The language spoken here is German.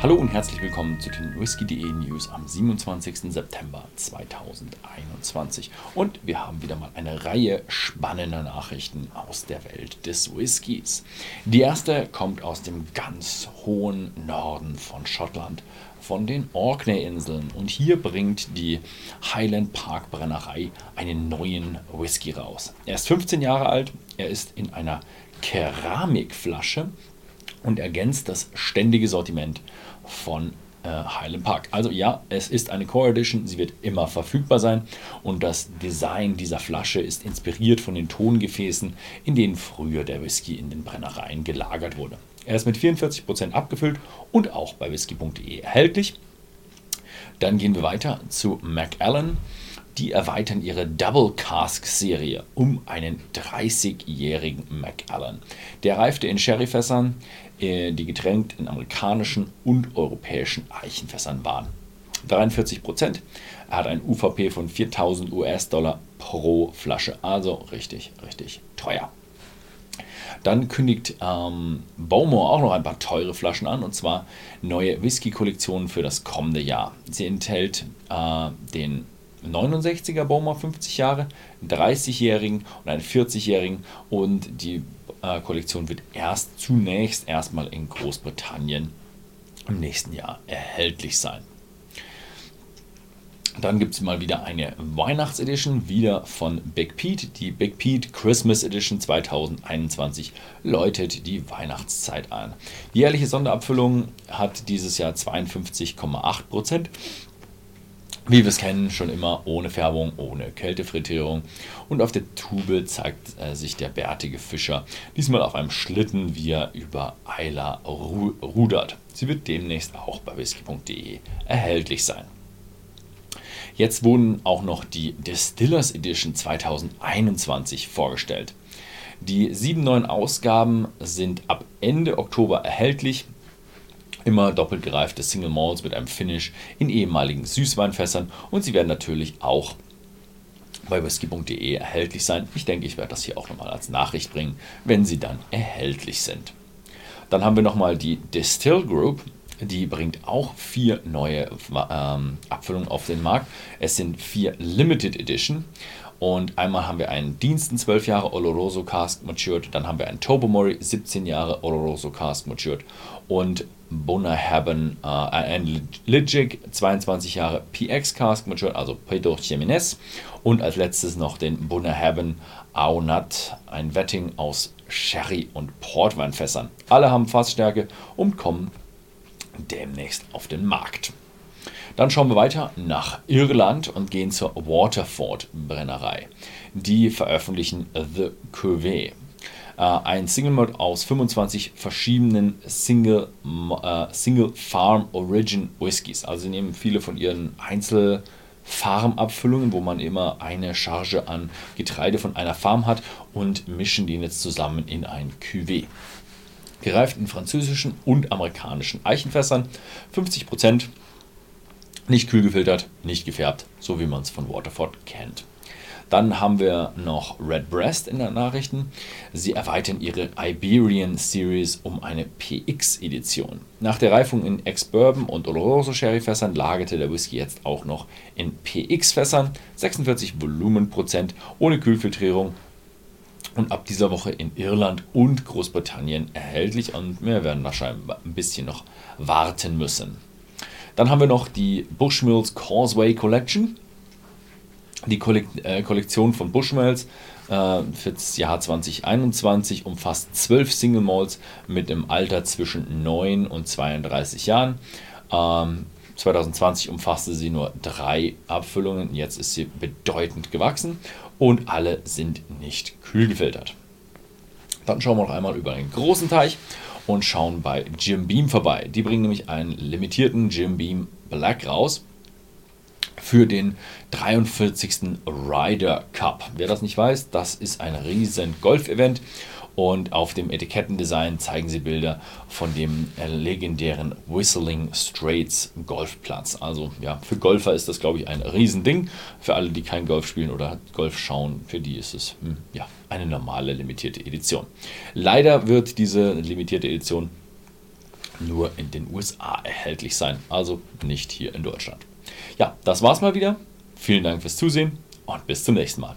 Hallo und herzlich willkommen zu den Whisky.de News am 27. September 2021. Und wir haben wieder mal eine Reihe spannender Nachrichten aus der Welt des Whiskys. Die erste kommt aus dem ganz hohen Norden von Schottland, von den Orkney-Inseln. Und hier bringt die Highland Park Brennerei einen neuen Whisky raus. Er ist 15 Jahre alt, er ist in einer Keramikflasche und ergänzt das ständige Sortiment von äh, Highland Park. Also ja, es ist eine Core Edition, sie wird immer verfügbar sein und das Design dieser Flasche ist inspiriert von den Tongefäßen, in denen früher der Whisky in den Brennereien gelagert wurde. Er ist mit 44% abgefüllt und auch bei whisky.de erhältlich. Dann gehen wir weiter zu Macallan. Die erweitern ihre Double Cask Serie um einen 30-jährigen Macallan. Der reifte in Sherryfässern, äh, die getränkt in amerikanischen und europäischen Eichenfässern waren. 43 Prozent. Er hat ein UVP von 4000 US-Dollar pro Flasche. Also richtig, richtig teuer. Dann kündigt ähm, Bowmore auch noch ein paar teure Flaschen an und zwar neue Whisky-Kollektionen für das kommende Jahr. Sie enthält äh, den 69er Bowmore 50 Jahre, 30-jährigen und einen 40-jährigen und die äh, Kollektion wird erst zunächst erstmal in Großbritannien im nächsten Jahr erhältlich sein. Dann gibt es mal wieder eine Weihnachtsedition, wieder von Big Pete. Die Big Pete Christmas Edition 2021 läutet die Weihnachtszeit an. Die jährliche Sonderabfüllung hat dieses Jahr 52,8%. Wie wir es kennen, schon immer ohne Färbung, ohne Kältefrittierung. Und auf der Tube zeigt äh, sich der bärtige Fischer, diesmal auf einem Schlitten, wie er über Eiler ru rudert. Sie wird demnächst auch bei whisky.de erhältlich sein. Jetzt wurden auch noch die Distillers Edition 2021 vorgestellt. Die sieben neuen Ausgaben sind ab Ende Oktober erhältlich immer doppelt gereifte Single Malls mit einem Finish in ehemaligen Süßweinfässern und sie werden natürlich auch bei whisky.de erhältlich sein. Ich denke, ich werde das hier auch nochmal als Nachricht bringen, wenn sie dann erhältlich sind. Dann haben wir nochmal die Distill Group. Die bringt auch vier neue ähm, Abfüllungen auf den Markt. Es sind vier Limited Edition. Und einmal haben wir einen Diensten 12 Jahre Oloroso Cask Matured. Dann haben wir einen Tobomori 17 Jahre Oloroso Cask Matured. Und Bunnahabhain, äh, ein Ligic, 22 Jahre PX Cask Matured, also Pedro Jiménez. Und als letztes noch den Bunnahabhain Aonat, ein Wetting aus Sherry- und Portweinfässern. Alle haben Fassstärke und kommen demnächst auf den Markt. Dann schauen wir weiter nach Irland und gehen zur Waterford Brennerei. Die veröffentlichen The Cuvée. Äh, ein Single Mode aus 25 verschiedenen Single, äh, Single Farm Origin Whiskys. Also sie nehmen viele von ihren Einzelfarmabfüllungen, wo man immer eine Charge an Getreide von einer Farm hat und mischen die jetzt zusammen in ein Cuvée. Gereift in französischen und amerikanischen Eichenfässern. 50%, nicht kühl gefiltert, nicht gefärbt, so wie man es von Waterford kennt. Dann haben wir noch Red Breast in den Nachrichten. Sie erweitern ihre Iberian Series um eine PX-Edition. Nach der Reifung in Ex-Bourbon und Oloroso Sherry-Fässern lagerte der Whisky jetzt auch noch in PX-Fässern. 46 Volumenprozent ohne Kühlfiltrierung und ab dieser Woche in Irland und Großbritannien erhältlich und wir werden wahrscheinlich ein bisschen noch warten müssen. Dann haben wir noch die Bushmills Causeway Collection die äh, Kollektion von Bushmills äh, für das Jahr 2021 umfasst zwölf Single Malls mit einem Alter zwischen 9 und 32 Jahren. 2020 ähm, umfasste sie nur drei Abfüllungen, jetzt ist sie bedeutend gewachsen und alle sind nicht kühl gefiltert. Dann schauen wir noch einmal über einen großen Teich und schauen bei Jim Beam vorbei. Die bringen nämlich einen limitierten Jim Beam Black raus für den 43. Ryder Cup. Wer das nicht weiß, das ist ein riesen Golf-Event und auf dem Etikettendesign zeigen sie Bilder von dem legendären Whistling Straits Golfplatz. Also ja, für Golfer ist das, glaube ich, ein Riesending. Für alle, die kein Golf spielen oder Golf schauen, für die ist es hm, ja, eine normale limitierte Edition. Leider wird diese limitierte Edition nur in den USA erhältlich sein, also nicht hier in Deutschland. Ja, das war's mal wieder. Vielen Dank fürs Zusehen und bis zum nächsten Mal.